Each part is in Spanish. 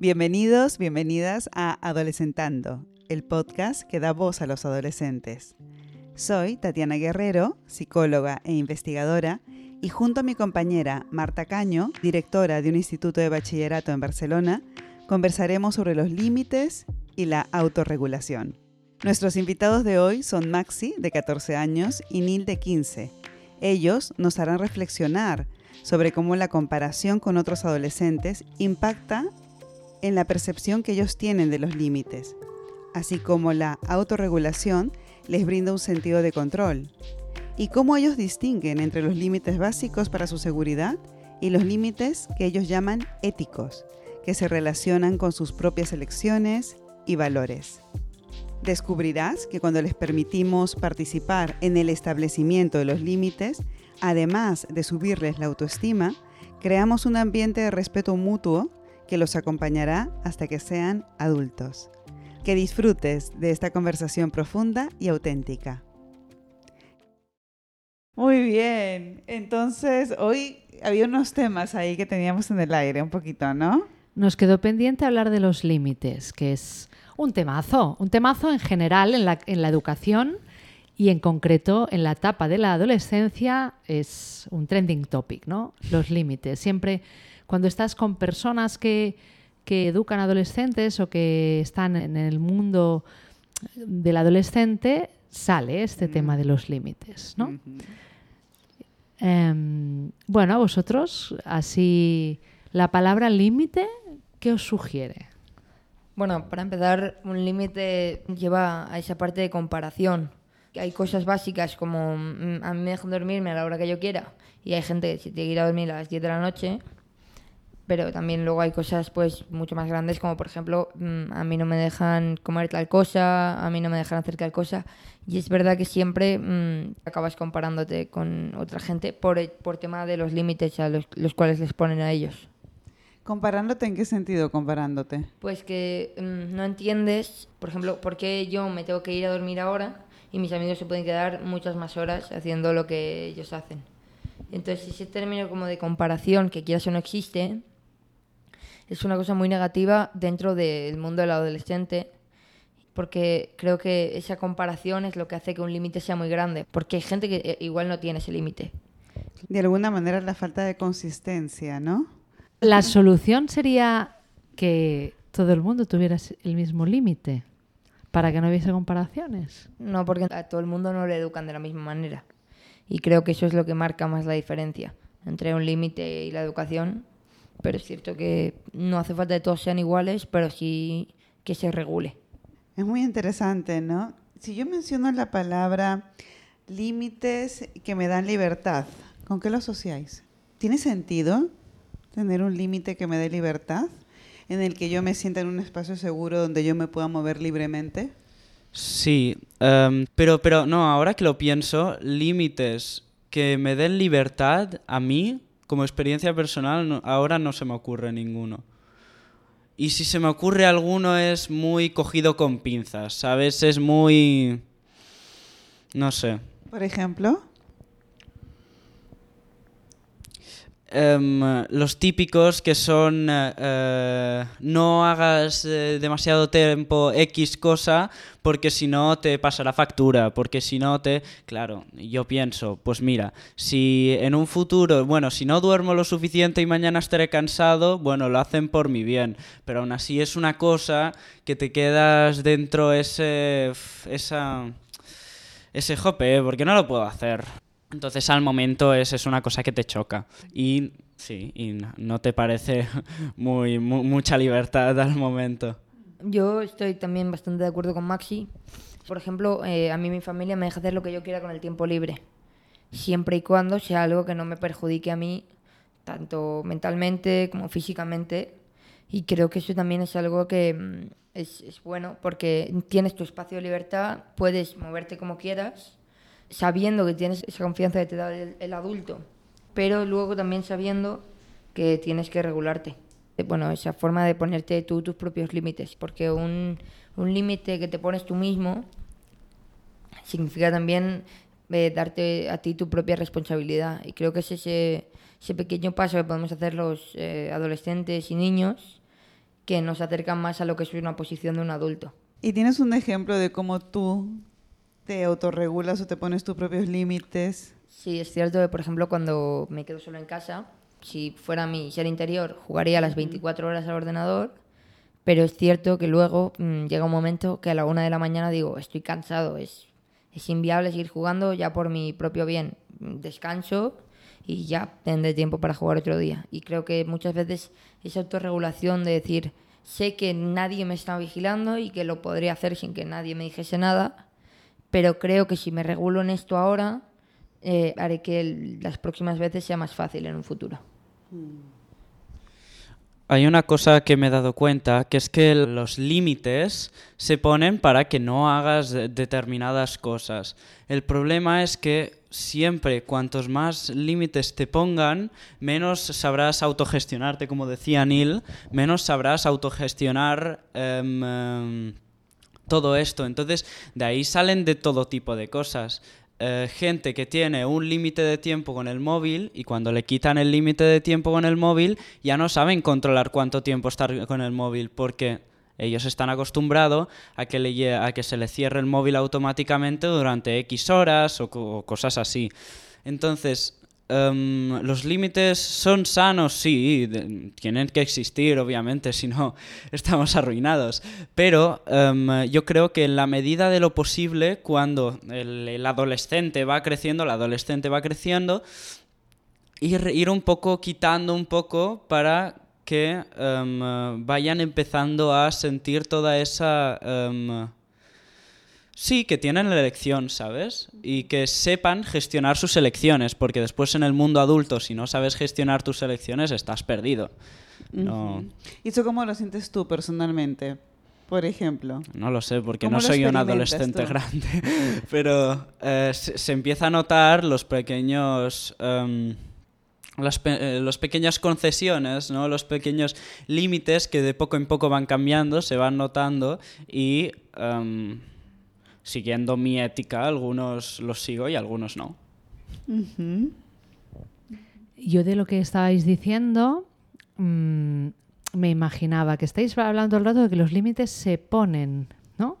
Bienvenidos, bienvenidas a Adolescentando, el podcast que da voz a los adolescentes. Soy Tatiana Guerrero, psicóloga e investigadora, y junto a mi compañera Marta Caño, directora de un instituto de bachillerato en Barcelona, conversaremos sobre los límites y la autorregulación. Nuestros invitados de hoy son Maxi, de 14 años, y Nil, de 15. Ellos nos harán reflexionar sobre cómo la comparación con otros adolescentes impacta en la percepción que ellos tienen de los límites, así como la autorregulación les brinda un sentido de control, y cómo ellos distinguen entre los límites básicos para su seguridad y los límites que ellos llaman éticos, que se relacionan con sus propias elecciones y valores. Descubrirás que cuando les permitimos participar en el establecimiento de los límites, además de subirles la autoestima, creamos un ambiente de respeto mutuo que los acompañará hasta que sean adultos. Que disfrutes de esta conversación profunda y auténtica. Muy bien, entonces hoy había unos temas ahí que teníamos en el aire un poquito, ¿no? Nos quedó pendiente hablar de los límites, que es un temazo, un temazo en general en la, en la educación y en concreto en la etapa de la adolescencia es un trending topic, ¿no? Los límites. Siempre cuando estás con personas que, educan adolescentes o que están en el mundo del adolescente, sale este mm. tema de los límites, ¿no? Em, bueno, a vosotros, así, la palabra límite, ¿qué os sugiere? Bueno, para empezar, un límite lleva a esa parte de comparación. Hay cosas básicas como mm, a mí me dejan dormirme a la hora que yo quiera y hay gente que si tiene que ir a dormir a las 10 de la noche pero también luego hay cosas pues mucho más grandes como por ejemplo mm, a mí no me dejan comer tal cosa, a mí no me dejan hacer tal cosa y es verdad que siempre mm, acabas comparándote con otra gente por, por tema de los límites a los, cuales les ponen a ellos. ¿Comparándote en qué sentido comparándote? Pues que mm, no entiendes, por ejemplo, por qué yo me tengo que ir a dormir ahora y mis amigos se pueden quedar muchas más horas haciendo lo que ellos hacen. Entonces, ese término como de comparación, que quieras o no existe, es una cosa muy negativa dentro del mundo del adolescente porque creo que esa comparación es lo que hace que un límite sea muy grande, porque hay gente que eh, igual no tiene ese límite. De alguna manera la falta de consistencia, ¿no? La solución sería que todo el mundo tuviera el mismo límite para que no hubiese comparaciones. No, porque a todo el mundo no le educan de la misma manera. Y creo que eso es lo que marca más la diferencia entre un límite y la educación pero es cierto que no hace falta que todos sean iguales, pero sí que se regule. Es muy interesante, ¿no? Si yo menciono la palabra límites que me dan libertad, ¿con qué lo asociáis? ¿Tiene sentido tener un límite que me dé libertad? En el que yo me sienta en un espacio seguro donde yo me pueda mover libremente? Sí, em, pero, pero no, ahora que lo pienso, límites que me den libertad a mí como experiencia personal ahora no se me ocurre ninguno. Y si se me ocurre alguno es muy cogido con pinzas, ¿sabes? Es muy... no sé. Por ejemplo. Em, los típicos que son eh, eh, no hagas eh, demasiado tiempo X cosa porque si no te pasa la factura, porque si no te... Claro, yo pienso, pues mira, si en un futuro, bueno, si no duermo lo suficiente y mañana estaré cansado, bueno, lo hacen por mi bien, pero aún así es una cosa que te quedas dentro ese... esa... ese jope, porque no lo puedo hacer. Entonces al momento es, es una cosa que te choca y sí, y no, te parece muy, mucha libertad al momento. Yo estoy también bastante de acuerdo con Maxi. Por ejemplo, eh, a mí mi familia me deja hacer lo que yo quiera con el tiempo libre, siempre y cuando sea algo que no me perjudique a mí, tanto mentalmente como físicamente. Y creo que eso también es algo que mm, es, es bueno porque tienes tu espacio de libertad, puedes moverte como quieras sabiendo que tienes esa confianza que te da el, adulto, pero luego también sabiendo que tienes que regularte. Eh, bueno, esa forma de ponerte tú tus propios límites, porque un, un límite que te pones tú mismo significa también eh, darte a ti tu propia responsabilidad. Y creo que es ese, ese pequeño paso que podemos hacer los eh, adolescentes y niños que nos acercan más a lo que es una posición de un adulto. ¿Y tienes un ejemplo de cómo tú te autorregulas o te pones tus propios límites? Sí, es cierto que, por ejemplo, cuando me quedo solo en casa, si fuera mi ser interior, jugaría las 24 horas al ordenador, pero es cierto que luego mm, llega un momento que a la una de la mañana digo, estoy cansado, es, es inviable seguir jugando ya por mi propio bien. Descanso y ya tendré tiempo para jugar otro día. Y creo que muchas veces esa autorregulación de decir, sé que nadie me está vigilando y que lo podría hacer sin que nadie me dijese nada, pero creo que si me regulo en esto ahora, eh, haré que las próximas veces sea más fácil en un futuro. Hay una cosa que me he dado cuenta, que es que los límites se ponen para que no hagas de- determinadas cosas. El problema es que siempre cuantos más límites te pongan, menos sabrás autogestionarte, como decía Neil, menos sabrás autogestionar em, em, todo esto. Entonces, de ahí salen de todo tipo de cosas. Eh, gente que tiene un límite de tiempo con el móvil y cuando le quitan el límite de tiempo con el móvil ya no saben controlar cuánto tiempo estar con el móvil porque ellos están acostumbrados a que, le, a que se le cierre el móvil automáticamente durante X horas o cosas así. Entonces, em, los límites son sanos, sí, tienen que existir, obviamente, si no estamos arruinados. Pero em, yo creo que en la medida de lo posible, cuando el, adolescente va creciendo, la adolescente va creciendo, ir, ir un poco quitando un poco para que em, vayan empezando a sentir toda esa... Sí, que tienen la elección, ¿sabes? Y que sepan gestionar sus elecciones, porque después en el mundo adulto, si no sabes gestionar tus elecciones, estás perdido. No, ¿Y eso cómo lo sientes tú personalmente? Por ejemplo. no lo sé, porque ¿Cómo no soy un adolescente tú? grande. Pero eh, se, se empieza a notar los pequeños... em, las, pe- eh, los pequeñas concesiones, ¿no? los pequeños límites que de poco en poco van cambiando, se van notando y em, siguiendo mi ética, algunos los sigo y algunos no. Yo de lo que estabais diciendo mm, me imaginaba que estáis hablando el rato de que los límites se ponen, ¿no?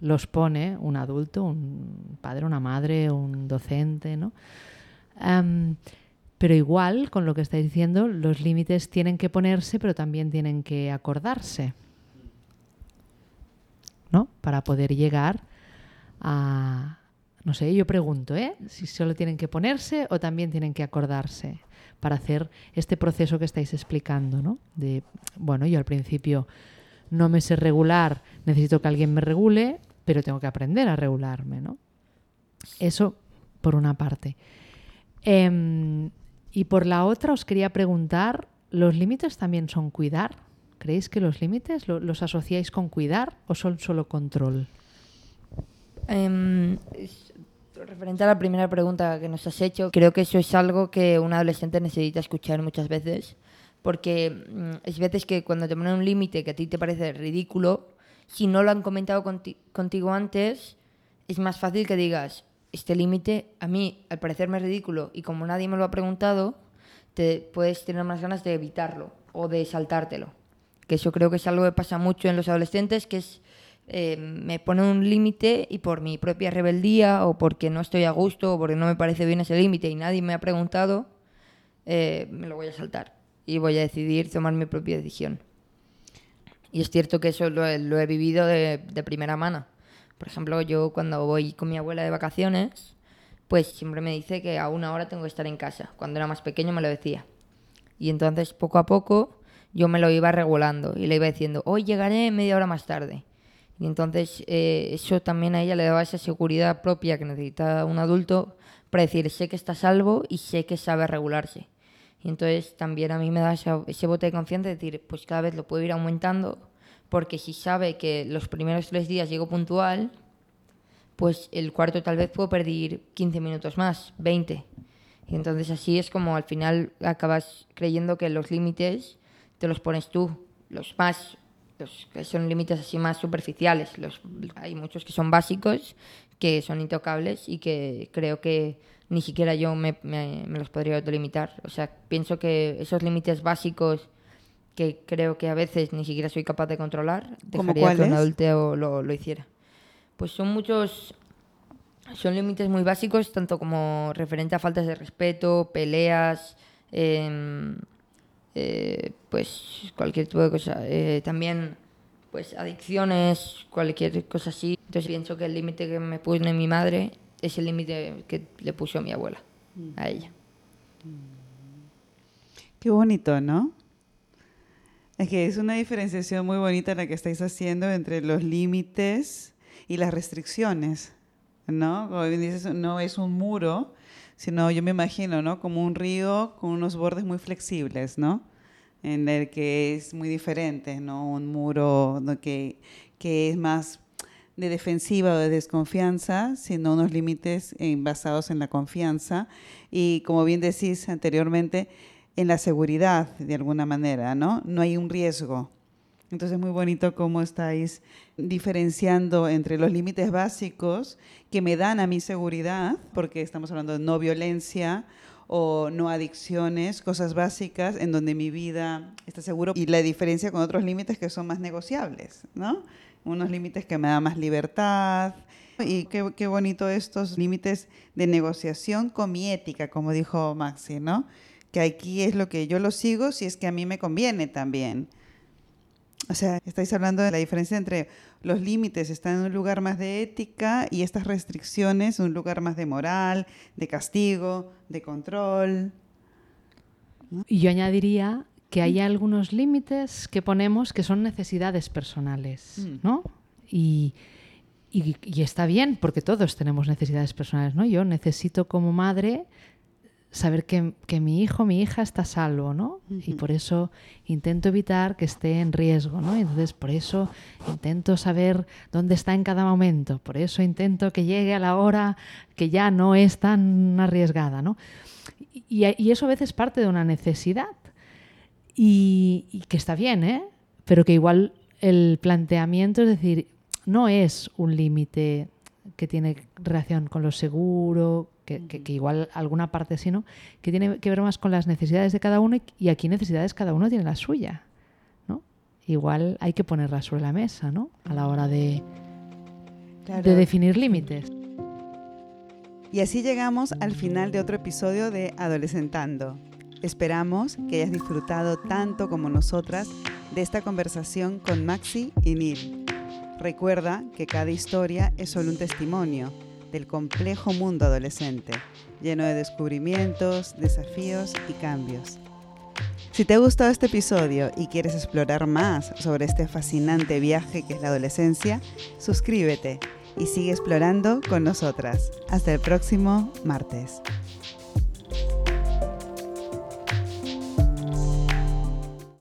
Los pone un adulto, un padre, una madre, un docente, ¿no? Am, pero igual, con lo que estáis diciendo, los límites tienen que ponerse, pero también tienen que acordarse, ¿no? Para poder llegar a... No sé, yo pregunto, ¿eh? Si solo tienen que ponerse o también tienen que acordarse para hacer este proceso que estáis explicando, ¿no? De, bueno, yo al principio no me sé regular, necesito que alguien me regule, pero tengo que aprender a regularme, ¿no? Eso por una parte. Em, y por la otra os quería preguntar, ¿los límites también son cuidar? ¿Creéis que los límites lo- los asociáis con cuidar o son solo control? Em, es- referente a la primera pregunta que nos has hecho, creo que eso es algo que un adolescente necesita escuchar muchas veces, porque mm, es veces que cuando te ponen un límite que a ti te parece ridículo, si no lo han comentado conti- contigo antes, es más fácil que digas, este límite a mí al parecerme ridículo y como nadie me lo ha preguntado, te puedes tener más ganas de evitarlo o de saltártelo. Que eso creo que es algo que pasa mucho en los adolescentes, que es eh, me pone un límite y por mi propia rebeldía o porque no estoy a gusto o porque no me parece bien ese límite y nadie me ha preguntado, eh, me lo voy a saltar y voy a decidir tomar mi propia decisión. Y es cierto que eso lo he, vivido de, de primera mano. Por ejemplo, yo cuando voy con mi abuela de vacaciones, pues siempre me dice que a una hora tengo que estar en casa. Cuando era más pequeño me lo decía. Y entonces poco a poco yo me lo iba regulando y le iba diciendo, hoy llegaré media hora más tarde. Y entonces eh, eso también a ella le daba esa seguridad propia que necesita un adulto para decir, sé que está salvo y sé que sabe regularse. Y entonces también a mí me da ese bote de confianza de decir, pues cada vez lo puedo ir aumentando, porque si sabe que los primeros tres días llego puntual, pues el cuarto tal vez puedo perder 15 minutos más, 20. Y entonces así es como al final acabas creyendo que los límites te los pones tú, los más, los que son límites así más superficiales. Los, hay muchos que son básicos, que son intocables y que creo que ni siquiera yo me, me- me los podría autolimitar. O sea, pienso que esos límites básicos que creo que a veces ni siquiera soy capaz de controlar, ¿Cómo dejaría que un adulto lo, lo hiciera. Pues son muchos, son límites muy básicos, tanto como referente a faltas de respeto, peleas, em, eh, pues cualquier tipo de cosa. Eh, también, pues adicciones, cualquier cosa así. Entonces pienso que el límite que me pone mi madre es el límite que le puso mi abuela a ella. Qué bonito, ¿no? Es que es una diferenciación muy bonita la que estáis haciendo entre los límites y las restricciones, ¿no? Como bien dices, no es un muro, sino yo me imagino, ¿no? Como un río con unos bordes muy flexibles, ¿no? En el que es muy diferente, ¿no? Un muro que, que es más de defensiva o de desconfianza, sino unos límites eh, basados en la confianza y, como bien decís anteriormente, en la seguridad de alguna manera, ¿no? No hay un riesgo. Entonces es muy bonito cómo estáis diferenciando entre los límites básicos que me dan a mi seguridad, porque estamos hablando de no violencia o no adicciones, cosas básicas en donde mi vida está seguro y la diferencia con otros límites que son más negociables, ¿no? Unos límites que me dan más libertad y qué, qué bonito estos límites de negociación con mi ética, como dijo Maxi, ¿no? Que aquí es lo que yo lo sigo si es que a mí me conviene también. O sea, estáis hablando de la diferencia entre los límites están en un lugar más de ética y estas restricciones en un lugar más de moral, de castigo, de control. Y yo añadiría que hay algunos límites que ponemos que son necesidades personales, Mm. ¿no? Y, y- y está bien, porque todos tenemos necesidades personales, ¿no? Yo necesito como madre saber que, que mi hijo, mi hija está a salvo, ¿no? Y por eso intento evitar que esté en riesgo, ¿no? Entonces, por eso intento saber dónde está en cada momento, por eso intento que llegue a la hora que ya no es tan arriesgada, ¿no? Y, y eso a veces parte de una necesidad y, y que está bien, ¿eh? Pero que igual el planteamiento es decir, no es un límite que tiene relación con lo seguro, que, que- que igual alguna parte sí, ¿no? Que tiene que ver más con las necesidades de cada uno y, y aquí necesidades cada uno tiene la suya, ¿no? Igual hay que ponerla sobre la mesa, ¿no? A la hora de, de definir límites. Y así llegamos al final de otro episodio de Adolescentando. Esperamos que hayas disfrutado tanto como nosotras de esta conversación con Maxi y Neil. Recuerda que cada historia es solo un testimonio del complejo mundo adolescente, lleno de descubrimientos, desafíos y cambios. Si te ha gustado este episodio y quieres explorar más sobre este fascinante viaje que es la adolescencia, suscríbete y sigue explorando con nosotras. Hasta el próximo martes.